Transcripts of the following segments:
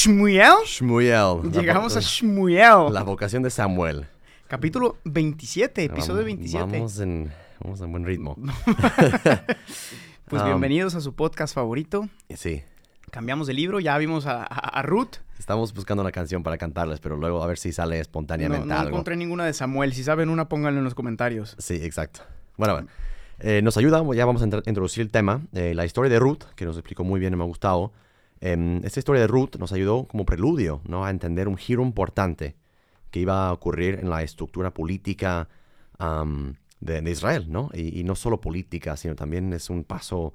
Shmuel. Shmuel. Llegamos a Shmuel. La vocación de Samuel. Capítulo 27, episodio Vamos- 27. Vamos en, vamos en buen ritmo. Pues Um, bienvenidos a su podcast favorito. Sí. Cambiamos de libro, ya vimos a, a- a Ruth. Estamos buscando una canción para cantarles, pero luego a ver si sale No, espontáneamente no algo. encontré ninguna de Samuel. Si saben una, pónganlo en los comentarios. Sí, exacto. Bueno, bueno. Eh, nos ayuda, ya vamos a introducir el tema, eh, la historia de Ruth, que nos explicó muy bien y me ha gustado. Em, esta historia de Ruth nos ayudó como preludio ¿no? a entender un giro importante que iba a ocurrir en la estructura política de, de Israel, ¿no? Y, y no solo política, sino también es un paso,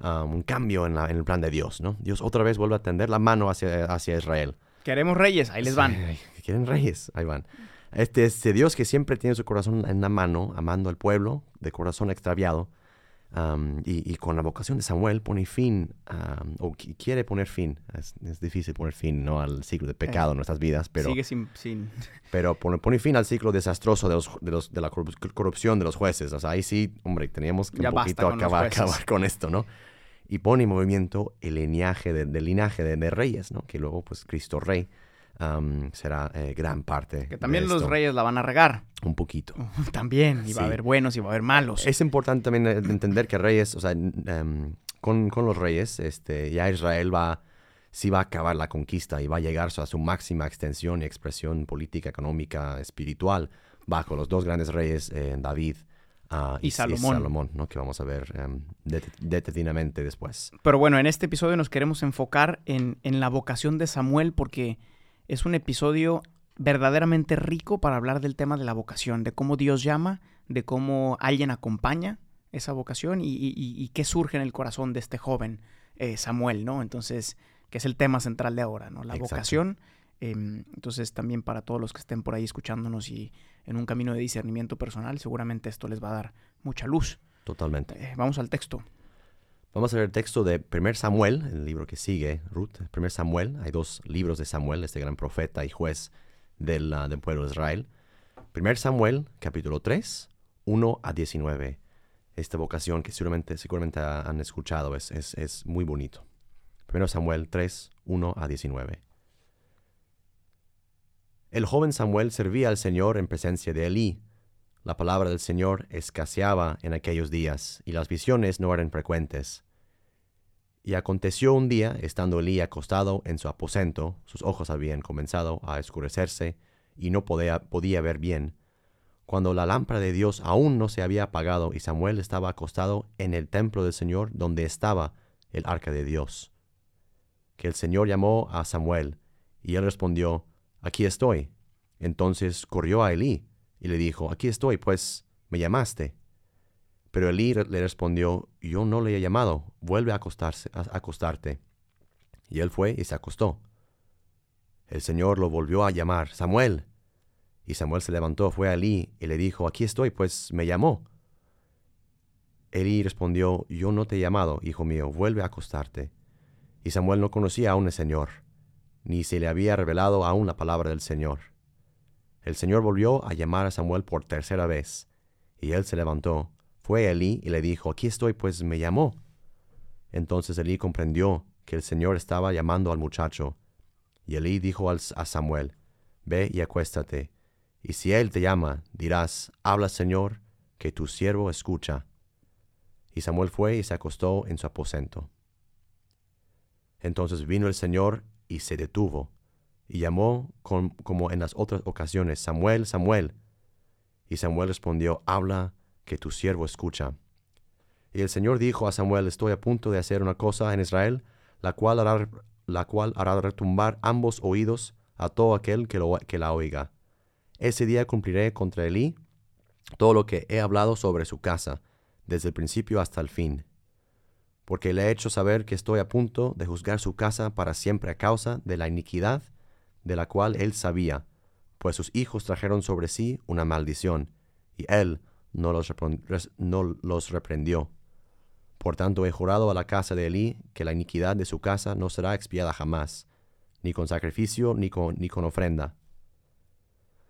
un cambio en, la- en el plan de Dios, ¿no? Dios otra vez vuelve a tender la mano hacia, hacia Israel. Queremos reyes, ahí les van. Sí, quieren reyes, ahí van. Este, este Dios que siempre tiene su corazón en la mano, amando al pueblo, de corazón extraviado, am, y, y con la vocación de Samuel pone fin, am, o qui- quiere poner fin, es, es difícil poner fin ¿no? al ciclo de pecado en nuestras vidas, pero, Sigue sin, sin... pero pone, pone fin al ciclo desastroso de, los, de, los- de la corrup- corrupción de los jueces. O sea, ahí sí, hombre, teníamos que Ya un poquito acabar, acabar con esto, ¿no? Y pone en movimiento el linaje de- del linaje de, de reyes, ¿no? Que luego, pues, Cristo Rey será eh, gran parte. Que de también los esto. reyes la van a regar. Un poquito. También. Y va a haber buenos y va a haber malos. Es importante también eh, entender que reyes, o sea, em, con, con los reyes, este, ya Israel va, sí va a acabar la conquista y va a llegar a su máxima extensión y expresión política, económica, espiritual, bajo los dos grandes reyes, eh, David ah, Y Salomón. ¿no? Que vamos a ver em, det- detenidamente después. Pero bueno, en este episodio nos queremos enfocar en, en la vocación de Samuel porque es un episodio verdaderamente rico para hablar del tema de la vocación, de cómo Dios llama, de cómo alguien acompaña esa vocación y, y- y- qué surge en el corazón de este joven eh, Samuel, ¿no? Entonces, que es el tema central de ahora, ¿no? La Exacto. vocación. em, entonces, también para todos los que estén por ahí escuchándonos y en un camino de discernimiento personal, seguramente esto les va a dar mucha luz. Totalmente. Eh, vamos al texto. Vamos a ver el texto de 1 Samuel, el libro que sigue, Ruth. 1 Samuel, hay dos libros de Samuel, este gran profeta y juez del, ah, del pueblo de Israel. 1 Samuel, capítulo 3, 1 a 19. Esta vocación que seguramente, seguramente ha- han escuchado es, es, es muy bonito. 1 Samuel 3, 1 a 19. El joven Samuel servía al Señor en presencia de Elí. La palabra del Señor escaseaba en aquellos días, y las visiones no eran frecuentes. Y aconteció un día, estando Elí acostado en su aposento, sus ojos habían comenzado a escurecerse, y no podía, ver bien, cuando la lámpara de Dios aún no se había apagado, y Samuel estaba acostado en el templo del Señor, donde estaba el arca de Dios. Que el Señor llamó a Samuel, y él respondió, Aquí estoy. Entonces corrió a Elí, y le dijo, Aquí estoy, pues me llamaste. Pero Elí le respondió, Yo no le he llamado, vuelve a, acostarse, a acostarte. Y él fue y se acostó. El Señor lo volvió a llamar, Samuel. Y Samuel se levantó, fue a Elí y le dijo, Aquí estoy, pues me llamó. Elí respondió, Yo no te he llamado, hijo mío, vuelve a acostarte. Y Samuel no conocía aún al Señor, ni se le había revelado aún la palabra del Señor. El Señor volvió a llamar a Samuel por tercera vez, y él se levantó, fue a Elí y le dijo, Aquí estoy, pues me llamó. Entonces Elí comprendió que el Señor estaba llamando al muchacho, y Elí dijo a Samuel, Ve y acuéstate, y si él te llama, dirás, Habla Señor, que tu siervo escucha. Y Samuel fue y se acostó en su aposento. Entonces vino el Señor y se detuvo, y llamó como en las otras ocasiones, Samuel, Samuel. Y Samuel respondió, Habla, que tu siervo escucha. Y el Señor dijo a Samuel, Estoy a punto de hacer una cosa en Israel, la cual hará, la cual hará retumbar ambos oídos a todo aquel que, lo, que la oiga. Ese día cumpliré contra Elí todo lo que he hablado sobre su casa, desde el principio hasta el fin. Porque le he hecho saber que estoy a punto de juzgar su casa para siempre a causa de la iniquidad de la cual él sabía, pues sus hijos trajeron sobre sí una maldición, y él no los, no los reprendió. Por tanto he jurado a la casa de Elí que la iniquidad de su casa no será expiada jamás, ni con sacrificio ni con, ni con ofrenda.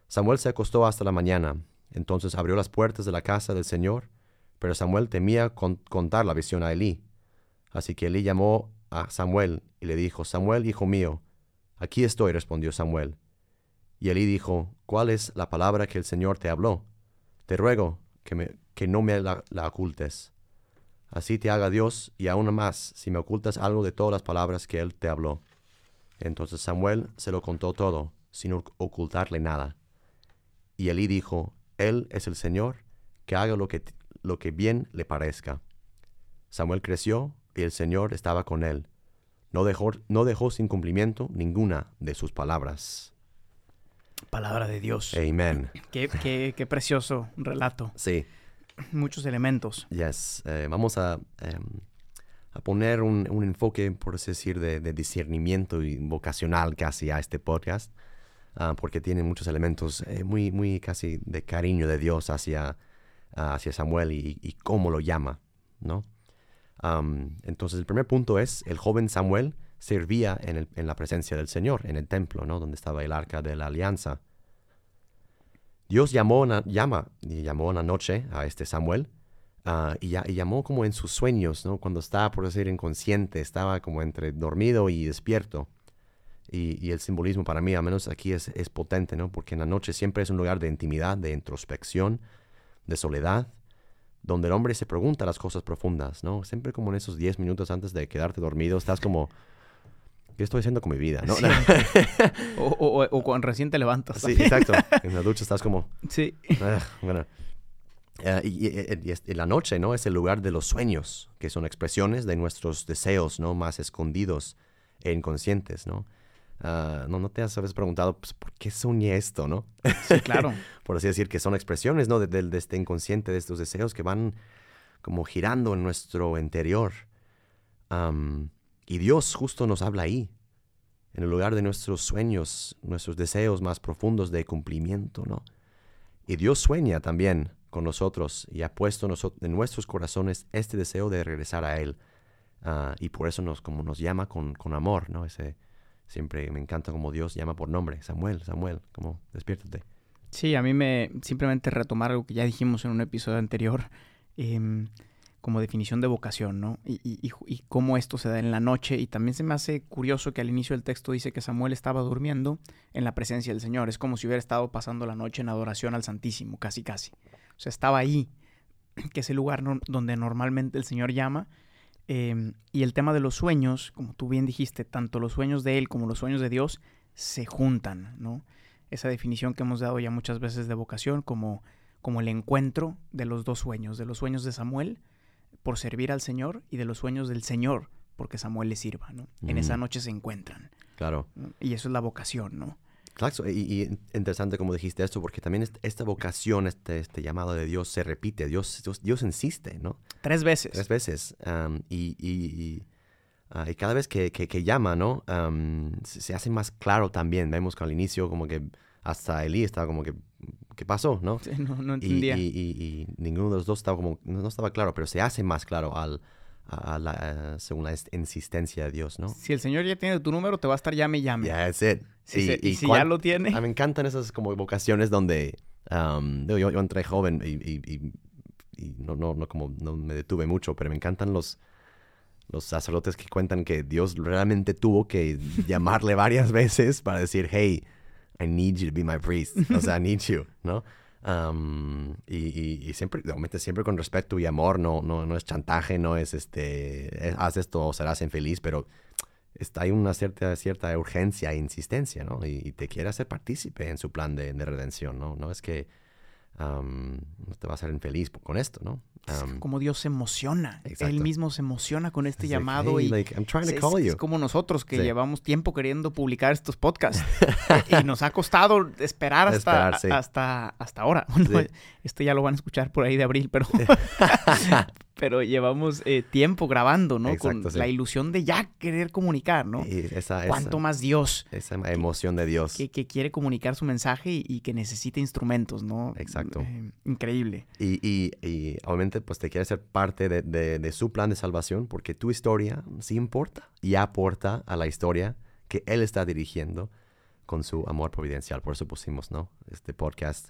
Samuel se acostó hasta la mañana, entonces abrió las puertas de la casa del Señor, pero Samuel temía contar la visión a Elí. Así que Elí llamó a Samuel y le dijo, Samuel, hijo mío, aquí estoy, respondió Samuel. Y Elí dijo, ¿cuál es la palabra que el Señor te habló? Te ruego que, no me la, ocultes. Así te haga Dios y aún más si me ocultas algo de todas las palabras que Él te habló. Entonces Samuel se lo contó todo, sin ocultarle nada. Y Elí dijo, Él es el Señor, que haga lo que bien le parezca. Samuel creció y el Señor estaba con él. No dejó, no dejó sin cumplimiento ninguna de sus palabras. Palabra de Dios. Amén. Qué, qué, precioso relato. Sí. Muchos elementos. Yes. Eh, vamos a, em, a poner un, un, enfoque, por así decir, de, de, discernimiento y vocacional casi a este podcast, ah, porque tiene muchos elementos eh, muy, muy casi de cariño de Dios hacia, hacia Samuel y, y cómo lo llama, ¿no? Entonces el primer punto es, el joven Samuel servía en, la presencia del Señor, en el templo, ¿no? Donde estaba el arca de la alianza. Dios llamó una, llama, y llamó una noche a este Samuel, ah, y, llamó como en sus sueños, ¿no? Cuando estaba, por decir, inconsciente, estaba como entre dormido y despierto. Y, el simbolismo para mí, al menos aquí, es, es potente, ¿no? Porque en la noche siempre es un lugar de intimidad, de introspección, de soledad, donde el hombre se pregunta las cosas profundas, ¿no? Siempre como en esos 10 minutos antes de quedarte dormido, estás como, ¿qué estoy haciendo con mi vida? ¿no? o, o, cuando recién te levantas. Sí, exacto. En la ducha estás como... Sí. Ah, bueno. Eh, y, la noche, ¿no? Es el lugar de los sueños, que son expresiones de nuestros deseos, ¿no? Más escondidos e inconscientes, ¿no? Ah, no, no te has preguntado, pues, ¿por qué soñé esto, no? Sí, claro. Por así decir, que son expresiones, ¿no? De, este inconsciente, de estos deseos que van como girando en nuestro interior. y Dios justo nos habla ahí, en el lugar de nuestros sueños, nuestros deseos más profundos de cumplimiento, ¿no? Y Dios sueña también con nosotros y ha puesto en nuestros corazones este deseo de regresar a Él. Ah, y por eso nos, como nos llama con, con amor, ¿no? Ese, siempre me encanta como Dios llama por nombre, Samuel, Samuel, como despiértate. Sí, a mí me simplemente retomar algo que ya dijimos en un episodio anterior, em, como definición de vocación, ¿no? Y, y, cómo esto se da en la noche. Y también se me hace curioso que al inicio del texto dice que Samuel estaba durmiendo en la presencia del Señor. Es como si hubiera estado pasando la noche en adoración al Santísimo, casi casi. O sea, estaba ahí, que es el lugar donde normalmente el Señor llama, Em, y el tema de los sueños, como tú bien dijiste, tanto los sueños de Él como los sueños de Dios se juntan, ¿no? Esa definición que hemos dado ya muchas veces de vocación como, como el encuentro de los dos sueños, de los sueños de Samuel por servir al Señor y de los sueños del Señor porque Samuel le sirva, ¿no? En esa noche se encuentran. Claro. Y eso es la vocación, ¿no? Claro, y, interesante como dijiste esto, porque también esta vocación, este, este llamado de Dios se repite, Dios, Dios, insiste, ¿no? Tres veces. Tres veces. y, ah, y, cada vez que, que, llama, ¿no? se, hace más claro también. Vemos que al inicio como que hasta Elí estaba como que, ¿qué pasó, no? Sí, no, no entendía. Y, ninguno de los dos estaba como, no estaba claro, pero se hace más claro al la, según la insistencia de Dios, ¿no? Si el Señor ya tiene tu número, te va a estar llame y llame. Yeah, that's it. y, si ya lo tiene. me encantan esas como vocaciones donde um, yo, yo, entré joven y, no, no, no, como no me detuve mucho, pero me encantan los, los sacerdotes que cuentan que Dios realmente tuvo que llamarle varias veces para decir, hey, I need you to be my priest. O sea, I need you, ¿no? Y, y, siempre, obviamente siempre con respeto y amor, no, no, no es chantaje, no es este, haz esto o serás infeliz, pero está, hay una cierta, cierta urgencia e insistencia, ¿no? Y, te quiere hacer partícipe en su plan de, de redención, ¿no? No es que te va a hacer infeliz con esto, ¿no? Como Dios se emociona. Él mismo se emociona con este llamado y es, como nosotros que llevamos tiempo queriendo publicar estos podcasts y nos ha costado esperar hasta, hasta, hasta ahora. este ya lo van a escuchar por ahí de abril, pero, pero llevamos eh, tiempo grabando, ¿no? Exacto, Con la ilusión de ya querer comunicar, ¿no? Y esa, Cuanto esa, más Dios esa emoción de Dios. que, que quiere comunicar su mensaje y, y que necesita instrumentos, ¿no? Exacto. Eh, increíble. Y, y, y obviamente pues te quiere ser parte de, de- de su plan de salvación porque tu historia sí importa y aporta a la historia que Él está dirigiendo con su amor providencial. Por eso pusimos, ¿no? Este podcast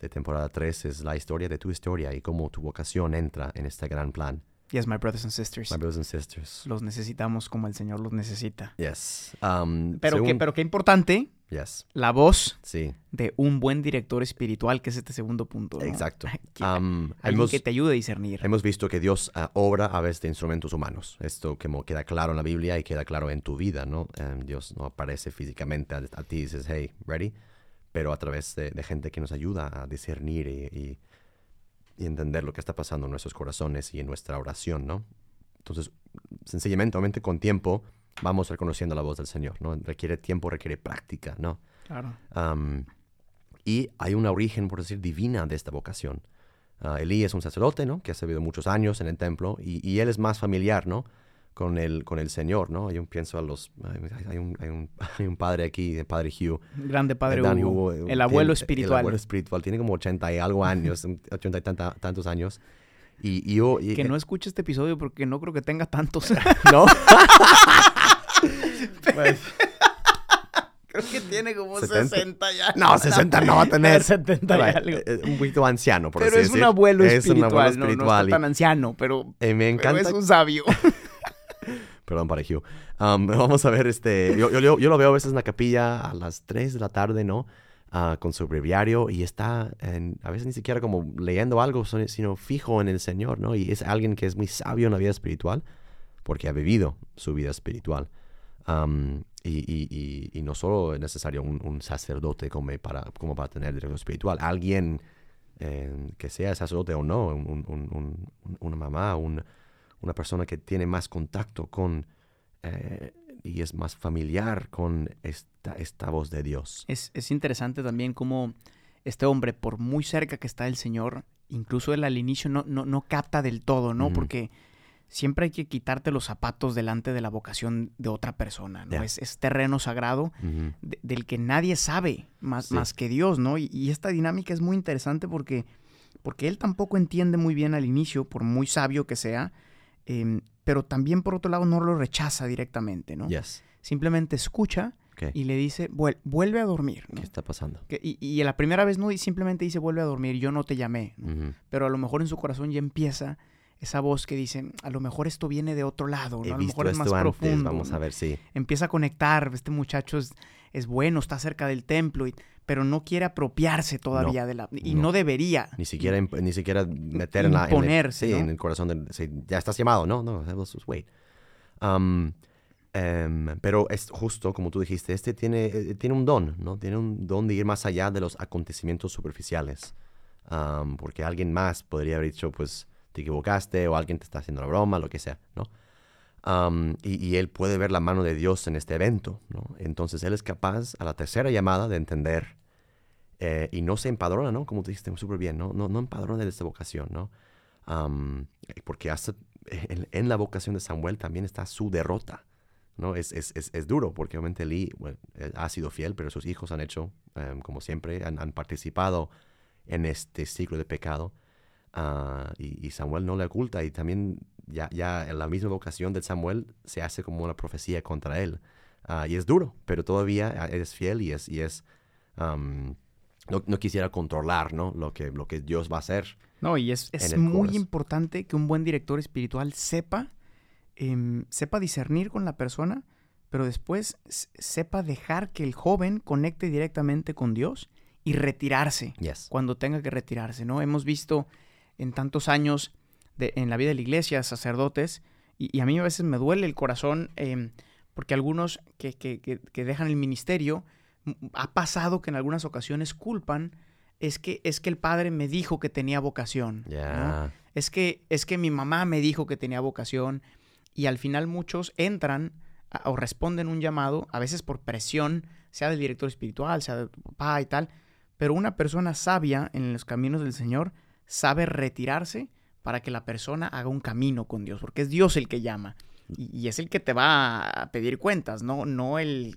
de temporada 3 es la historia de tu historia y cómo tu vocación entra en este gran plan. Yes, my brothers and sisters. My brothers and sisters. Los necesitamos como el Señor los necesita. Yes. Um, Pero, según- que, pero qué importante Yes. la voz Sí, de un buen director espiritual, que es este segundo punto. ¿no? exacto. Que- Um, alguien hemos- que te ayude a discernir. Hemos visto que Dios ah, obra a veces de instrumentos humanos. Esto como queda claro en la Biblia y queda claro en tu vida, ¿no? Em, Dios no aparece físicamente a, a ti y dices, hey, ready? Pero a través de, de gente que nos ayuda a discernir y, y- y entender lo que está pasando en nuestros corazones y en nuestra oración, ¿no? Entonces, sencillamente, obviamente, con tiempo vamos reconociendo la voz del Señor, ¿no? Requiere tiempo, requiere práctica, ¿no? Claro. Y hay una origen, por decir, divina de esta vocación. Ah, Elí es un sacerdote, ¿no? Que ha servido muchos años en el templo y, y él es más familiar, ¿no? Con el, con el Señor, ¿no? Yo pienso a los... Hay, un, hay, un, hay un padre aquí, el padre Hugh. Grande Padre Dan Hugo, Hugo, eh, el abuelo tiene- espiritual. El abuelo espiritual. Tiene como 80 y algo años, 80 y tanta- tantos años. Y, y yo... y- Que no escuche este episodio porque no creo que tenga tantos. ¿No? creo que tiene como 70. 60 ya. No, 60 no va a tener. 70 y algo. Un poquito anciano, por Pero así es un abuelo Es un espiritual, abuelo no- no, espiritual. está tan anciano, pero, y, eh, me pero encanta es un sabio. Perdón para Hugh. Um, vamos a ver, este, yo, yo- yo- lo veo a veces en la capilla a las 3 de la tarde, ¿no? Ah, con su breviario y está en- a veces ni siquiera como leyendo algo, sino fijo en el Señor, ¿no? Y es alguien que es muy sabio en la vida espiritual porque ha vivido su vida espiritual. Um, y, y- y- y no solo es necesario un, un sacerdote como para, como para tener director espiritual, alguien eh, que sea sacerdote o no, un- un- un- un- una mamá, un- una persona que tiene más contacto con eh, y es más familiar con esta, esta voz de Dios. Es, es interesante también cómo este hombre, por muy cerca que está el Señor, incluso él al inicio no, no, no capta del todo, ¿no? Ujú. Porque siempre hay que quitarte los zapatos delante de la vocación de otra persona, ¿no? Es, es terreno sagrado de- del que nadie sabe más, Sí. más que Dios, ¿no? Y, y esta dinámica es muy interesante porque, porque él tampoco entiende muy bien al inicio, por muy sabio que sea, em, pero también por otro lado no lo rechaza directamente, ¿no? Yes. Simplemente escucha y le dice, "Vuel- vuelve a dormir, ¿no? ¿Qué está pasando? Que- y, y la primera vez no, y simplemente dice, vuelve a dormir, yo no te llamé, pero a lo mejor en su corazón ya empieza esa voz que dice, a lo mejor esto viene de otro lado, ¿no? A lo mejor es más antes, profundo. vamos a ver si. empieza a conectar, este muchacho es, es bueno, está cerca del templo, y- pero no quiere apropiarse todavía de la... Y no, no. debería. Ni siquiera, imp- ni siquiera meter en la... en el- Imponerse, sí, ¿no? en el corazón del... sí, ya estás llamado. No, no, wait. Um, em, pero es justo, como tú dijiste, este tiene, eh, tiene un don, ¿no? Tiene un don de ir más allá de los acontecimientos superficiales. Um, porque alguien más podría haber dicho, pues, te equivocaste o alguien te está haciendo la broma, lo que sea, ¿no? Um, y, y él puede ver la mano de Dios en este evento, ¿no? Entonces él es capaz a la tercera llamada de entender eh, y no se empadrona, ¿no? Como dijiste súper bien, ¿no? No, no empadrona de esta vocación, ¿no? Am, porque hasta en, en la vocación de Samuel también está su derrota, ¿no? Es, es, es, es duro, porque obviamente Eli bueno, eh, ha sido fiel, pero sus hijos han hecho, em, como siempre, han, han participado en este ciclo de pecado. Ah, y, y Samuel no le oculta, y también ya, ya en la misma vocación de Samuel se hace como una profecía contra él. Ah, y es duro, pero todavía ah, es fiel y es... Y es am, no, no quisiera controlar, ¿no? Lo que, lo que Dios va a hacer. No, y es, es muy corazón. importante que un buen director espiritual sepa, em, sepa discernir con la persona, pero después sepa dejar que el joven conecte directamente con Dios y retirarse Yes. cuando tenga que retirarse, ¿no? Hemos visto en tantos años de- en la vida de la iglesia sacerdotes, y, y a mí a veces me duele el corazón em, porque algunos que, que- que- que dejan el ministerio, ha pasado que en algunas ocasiones culpan, es que, es que el padre me dijo que tenía vocación, es que es que mi mamá me dijo que tenía vocación y al final muchos entran a- o responden un llamado, a veces por presión, sea del director espiritual, sea de tu papá y tal, pero una persona sabia en los caminos del Señor sabe retirarse para que la persona haga un camino con Dios, porque es Dios el que llama. Y, es el que te va a pedir cuentas, no, no el,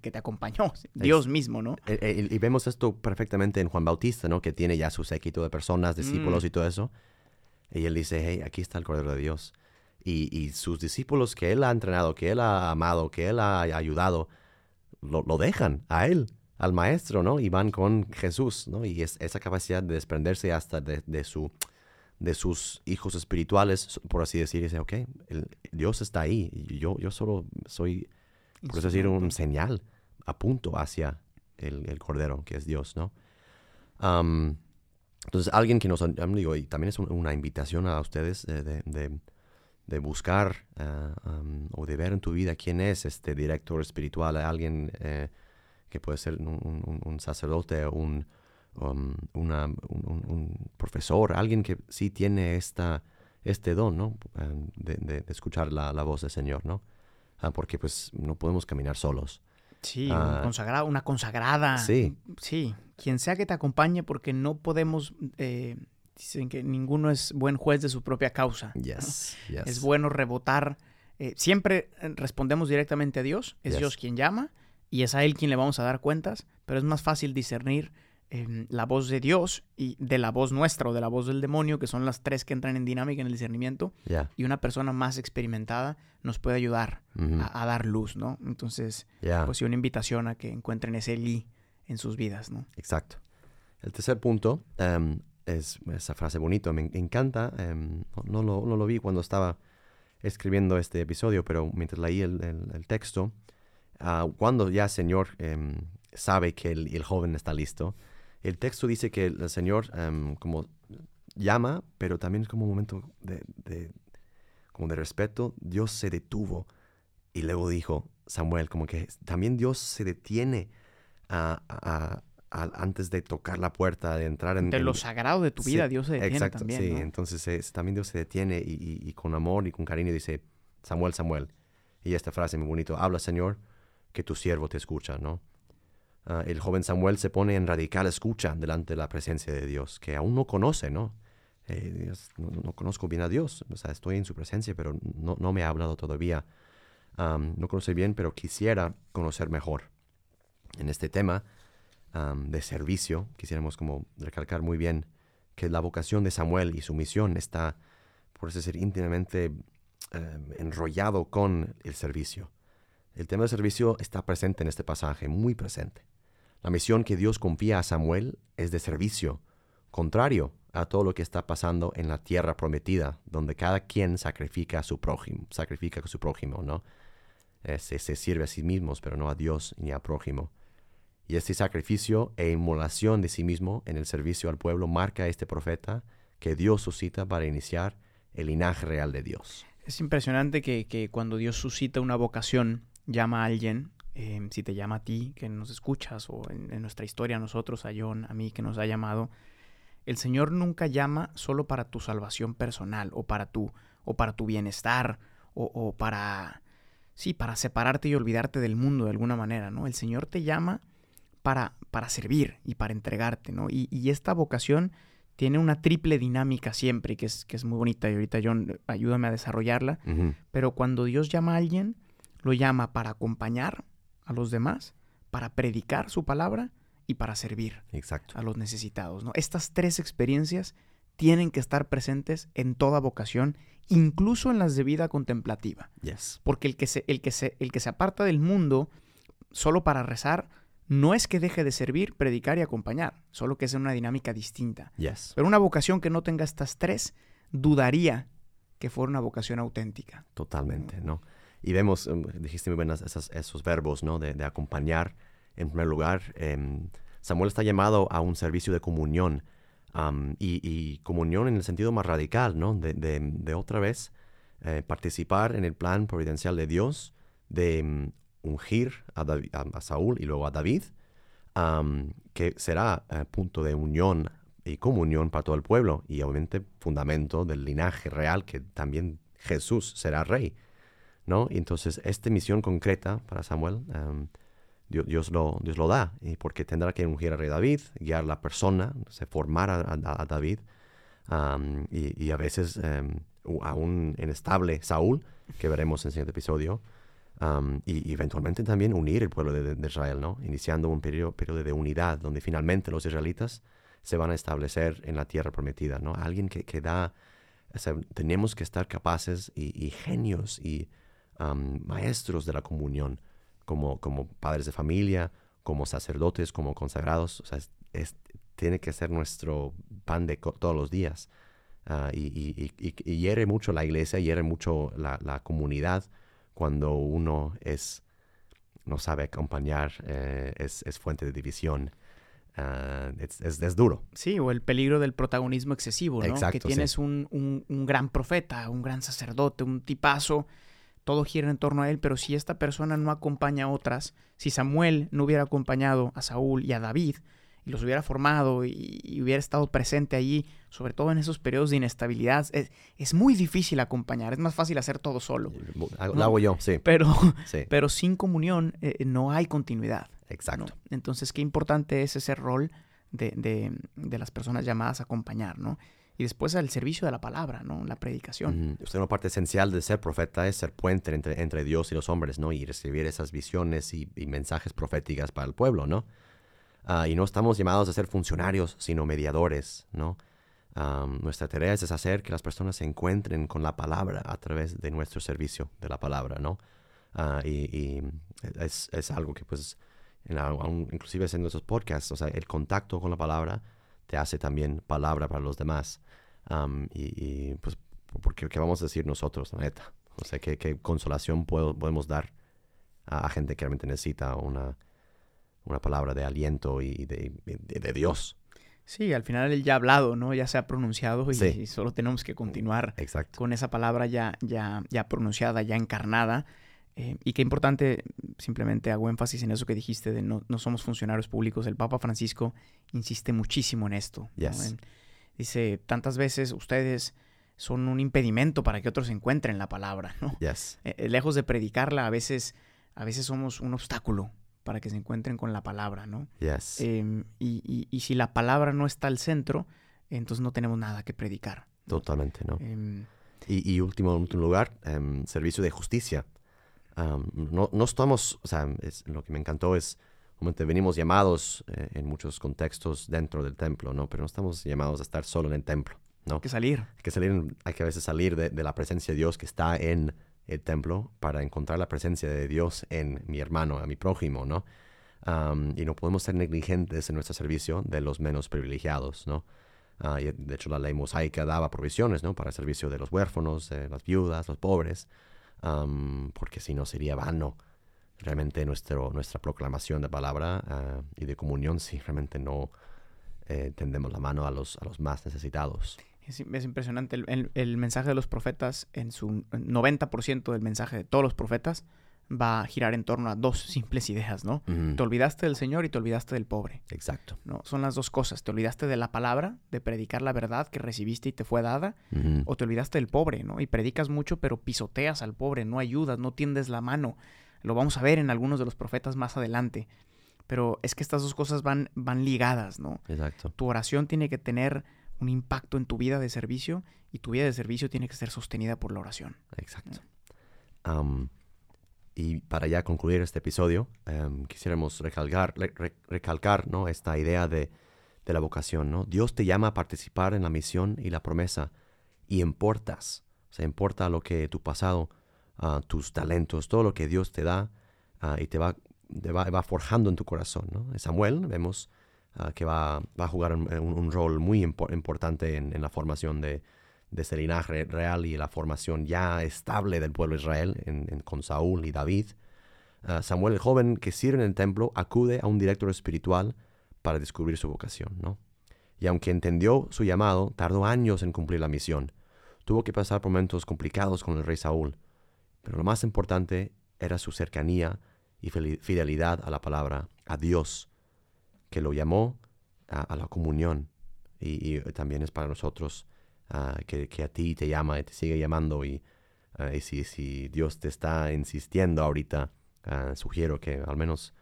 que te acompañó, Dios mismo, ¿no? Eh, eh, y vemos esto perfectamente en Juan Bautista, ¿no? Que tiene ya su séquito de personas, discípulos mm. y todo eso. Y él dice, hey, aquí está el Cordero de Dios. Y, sus discípulos que él ha entrenado, que él ha amado, que él ha ayudado, lo, dejan a él, al maestro, ¿no? Y van con Jesús, ¿no? Y es, esa capacidad de desprenderse hasta de, su, de sus hijos espirituales, por así decir, dice, ok, Dios está ahí, y yo, yo solo soy, por así decir, un señal, apunto hacia el, Cordero, que es Dios, ¿no? entonces, alguien que nos, digo, y también es una invitación a ustedes de de buscar ah, o de ver en tu vida quién es este director espiritual, alguien eh, que puede ser un, sacerdote, un, um, un, profesor, alguien que sí tiene esta, este don, ¿no? Ah, de, escuchar la, voz del Señor, ¿no? Ah, porque pues no podemos caminar solos. Sí, consagrado, una consagrada. Sí. Sí, quien sea que te acompañe porque no podemos... Eh, dicen que ninguno es buen juez de su propia causa. Es bueno rebotar. Eh, siempre eh, respondemos directamente a Dios, es Dios quien llama y es a Él quien le vamos a dar cuentas, pero es más fácil discernir em, la voz de Dios y de la voz nuestra o de la voz del demonio, que son las tres que entran en dinámica en el discernimiento, y una persona más experimentada nos puede ayudar a, dar luz, ¿no? Entonces, pues sí, una invitación a que encuentren ese li en sus vidas, ¿no? Exacto. El tercer punto, em, es esa frase bonito, me encanta. Em, no, lo, no, lo, vi cuando estaba escribiendo este episodio, pero mientras leí el, el, texto, uh, cuando ya el Señor em, sabe que el, el, joven está listo, el texto dice que el Señor em, como llama, pero también es como un momento de, de, como de respeto. Dios se detuvo y luego dijo, Samuel, como que también Dios se detiene a, a antes de tocar la puerta, de entrar en... De lo sagrado de tu vida, Dios se detiene exacto, también, Sí, entonces también Dios se detiene y, con amor y con cariño dice, Samuel, Samuel. Y esta frase muy bonito, habla Señor, que tu siervo te escucha, ¿no? Ah, el joven Samuel se pone en radical escucha delante de la presencia de Dios, que aún no conoce, ¿no? Eh, no, conozco bien a Dios, o sea, estoy en su presencia, pero no, no me ha hablado todavía. no conoce bien, pero quisiera conocer mejor. En este tema, de servicio, quisiéramos como recalcar muy bien que la vocación de Samuel y su misión está, por así decir, íntimamente em, enrollado con el servicio. El tema del servicio está presente en este pasaje, muy presente. La misión que Dios confía a Samuel es de servicio, contrario a todo lo que está pasando en la tierra prometida, donde cada quien sacrifica a su prójimo, sacrifica a su prójimo, ¿no? Eh, se, se, sirve a sí mismos, pero no a Dios ni a prójimo. Y este sacrificio e inmolación de sí mismo en el servicio al pueblo marca a este profeta que Dios suscita para iniciar el linaje real de Dios. Es impresionante que, cuando Dios suscita una vocación, llama a alguien, eh, si te llama a ti que nos escuchas, o en, nuestra historia a nosotros, a John, a mí que nos ha llamado, el Señor nunca llama solo para tu salvación personal o para tu, o para tu bienestar o, o para, sí, para separarte y olvidarte del mundo de alguna manera, ¿no? El Señor te llama para, para servir y para entregarte, ¿no? Y, esta vocación tiene una triple dinámica siempre, que es, que es muy bonita, y ahorita John, ayúdame a desarrollarla, pero cuando Dios llama a alguien, lo llama para acompañar a los demás, para predicar su palabra y para servir Exacto. a los necesitados, ¿no? Estas tres experiencias tienen que estar presentes en toda vocación, incluso en las de vida contemplativa. Yes. Porque el que se, el que se, el que se aparta del mundo solo para rezar, no es que deje de servir, predicar y acompañar, solo que es una dinámica distinta. Pero una vocación que no tenga estas tres, dudaría que fuera una vocación auténtica. Totalmente, ¿no? Y vemos, em, dijiste muy bien esos, verbos, ¿no? De, acompañar, en primer lugar. Em, Samuel está llamado a un servicio de comunión, y, comunión en el sentido más radical, ¿no? De, otra vez eh, participar en el plan providencial de Dios, de em, ungir a, Saúl y luego a David, que será eh, punto de unión y comunión para todo el pueblo y obviamente fundamento del linaje real que también Jesús será rey. ¿No? Y entonces esta misión concreta para Samuel, Dios, lo, Dios lo da, y porque tendrá que ungir a rey David, guiar la persona, se formar a, David, y, y a veces em, u- aún inestable Saúl, que veremos en el siguiente episodio, y, eventualmente también unir el pueblo de, Israel, ¿no? Iniciando un periodo, periodo de unidad donde finalmente los israelitas se van a establecer en la tierra prometida, ¿no? Alguien que, que da, tenemos que estar capaces y genios y am, maestros de la comunión, como, como padres de familia, como sacerdotes, como consagrados, o sea, es- es- tiene que ser nuestro pan de todos los días. Ah, y, y- y- hiere mucho la iglesia, hiere mucho la, la comunidad cuando uno es, no sabe acompañar, eh, es, es fuente de división. Ah, es, es- es duro. Sí, o el peligro del protagonismo excesivo, ¿no? Exacto, que sí. tienes un, un- un gran profeta, un gran sacerdote, un tipazo, todo gira en torno a él, pero si esta persona no acompaña a otras, si Samuel no hubiera acompañado a Saúl y a David, y los hubiera formado y, y hubiera estado presente allí, sobre todo en esos periodos de inestabilidad, es, es muy difícil acompañar, es más fácil hacer todo solo. Lo No. hago yo, sí. Pero, sí pero sin comunión eh, no hay continuidad. ¿no? exacto. Entonces, qué importante es ese rol de, de- de las personas llamadas a acompañar, ¿no? Y después el servicio de la palabra, ¿no? La predicación. Ujú. Usted, una parte esencial de ser profeta es ser puente entre, entre Dios y los hombres, ¿no? Y recibir esas visiones y, mensajes proféticas para el pueblo, ¿no? Ah, y no estamos llamados a ser funcionarios, sino mediadores, ¿no? Nuestra tarea es hacer que las personas se encuentren con la palabra a través de nuestro servicio de la palabra, ¿no? Ah, y es, es algo que, pues, en la- inclusive nuestros podcasts, o sea, el contacto con la palabra te hace también palabra para los demás. Y, y, pues, porque ¿qué vamos a decir nosotros, la neta? O sea, ¿qué, qué consolación puedo- podemos dar a, a gente que realmente necesita una, una palabra de aliento y de, de- de Dios? Sí, al final él ya ha hablado, ¿no? Ya se ha pronunciado y, Sí. y solo tenemos que continuar Exacto. con esa palabra ya, ya, ya pronunciada, ya encarnada. Eh, y qué importante, simplemente hago énfasis en eso que dijiste de no, no somos funcionarios públicos. El Papa Francisco insiste muchísimo en esto. ¿no? Yes. En- dice, tantas veces ustedes son un impedimento para que otros encuentren la palabra, ¿no? Yes. Eh, eh, lejos de predicarla, a veces, a veces somos un obstáculo para que se encuentren con la palabra, ¿no? Yes. Em, y, y- y si la palabra no está al centro, entonces no tenemos nada que predicar. Totalmente, ¿no? Em, Y, y último, en último lugar, em, servicio de justicia. No, no estamos, o sea, es- lo que me encantó es, obviamente venimos llamados eh, en muchos contextos dentro del templo, ¿no? Pero no estamos llamados a estar solo en el templo, ¿no? hay que salir. Hay que salir, hay que a veces salir de, de la presencia de Dios que está en el templo para encontrar la presencia de Dios en mi hermano, a mi prójimo, ¿no? Y no podemos ser negligentes en nuestro servicio de los menos privilegiados, ¿no? Ah, y de hecho, la ley mosaica daba provisiones, ¿no? Para el servicio de los huérfanos, las viudas, los pobres, am, porque si no sería vano realmente nuestro, nuestra proclamación de palabra ah, y de comunión si realmente no eh, tendemos la mano a los, a los más necesitados. Es, es impresionante. El, el- el mensaje de los profetas, en su 90% del mensaje de todos los profetas, va a girar en torno a dos simples ideas, ¿no? Te olvidaste del Señor y te olvidaste del pobre. Exacto. ¿no? Son las dos cosas. Te olvidaste de la palabra, de predicar la verdad que recibiste y te fue dada, o te olvidaste del pobre, ¿no? Y predicas mucho, pero pisoteas al pobre, no ayudas, no tiendes la mano. Lo vamos a ver en algunos de los profetas más adelante. Pero es que estas dos cosas van, van ligadas, ¿no? Exacto. Tu oración tiene que tener un impacto en tu vida de servicio y tu vida de servicio tiene que ser sostenida por la oración. Exacto. Y para ya concluir este episodio, em, quisiéramos recalcar, re- re- recalcar esta idea de, la vocación. ¿no? Dios te llama a participar en la misión y la promesa y importas. O importa lo que tu pasado, ah, tus talentos, todo lo que Dios te da ah, y te va, forjando en tu corazón. Samuel vemos ah, que va, va a jugar un, rol muy impo- importante en la formación de, de ese linaje real y la formación ya estable del pueblo de Israel en- con Saúl y David. Ah, Samuel, el joven que sirve en el templo, acude a un director espiritual para descubrir su vocación, ¿no? Y aunque entendió su llamado, tardó años en cumplir la misión. Tuvo que pasar por momentos complicados con el rey Saúl. Pero lo más importante era su cercanía y fidelidad a la palabra, a Dios, que lo llamó a, a la comunión. Y, y también es para nosotros ah, que, que a ti te llama y te sigue llamando. Y, ah, y si, si Dios te está insistiendo ahorita, ah, sugiero que al menos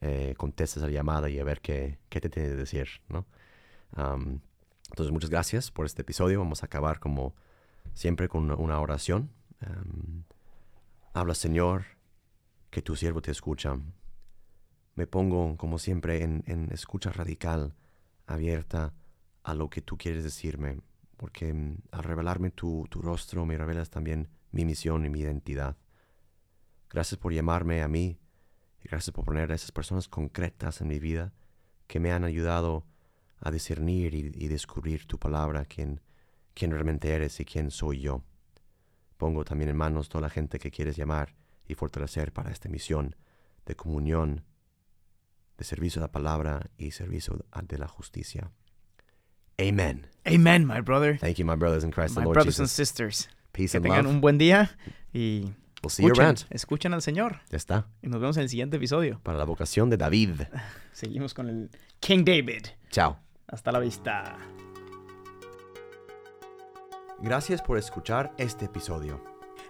eh, contestes a la llamada y a ver qué, qué te tiene que decir, ¿no? Am, Entonces, muchas gracias por este episodio. Vamos a acabar como siempre con una, una oración. Em, habla, Señor, que tu siervo te escucha. Me pongo, como siempre, en, en escucha radical, abierta a lo que tú quieres decirme, porque mm, al revelarme tu, tu rostro me revelas también mi misión y mi identidad. Gracias por llamarme a mí y gracias por poner a esas personas concretas en mi vida que me han ayudado a discernir y, descubrir tu palabra, quién, quién realmente eres y quién soy yo. Pongo también en manos toda la gente que quieres llamar y fortalecer para esta misión de comunión, de servicio a la palabra y servicio de la justicia. Amen. Amen, my brother. Thank you, my brothers in Christ, the My Lord brothers and Jesus. sisters. Peace Que and tengan love. un buen día y We'll see you escuchen, around. escuchen al Señor. Ya está. Y nos vemos en el siguiente episodio. Para la vocación de David. Seguimos con el King David. Chao. Hasta la vista. Gracias por escuchar este episodio.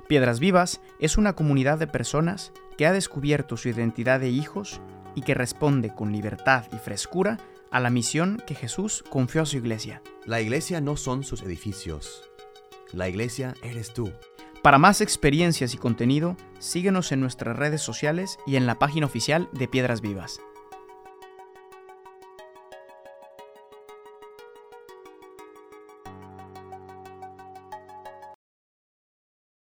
Piedras Vivas es una comunidad de personas que ha descubierto su identidad de hijos y que responde con libertad y frescura a la misión que Jesús confió a su iglesia. La iglesia no son sus edificios. La iglesia eres tú. Para más experiencias y contenido, síguenos en nuestras redes sociales y en la página oficial de Piedras Vivas.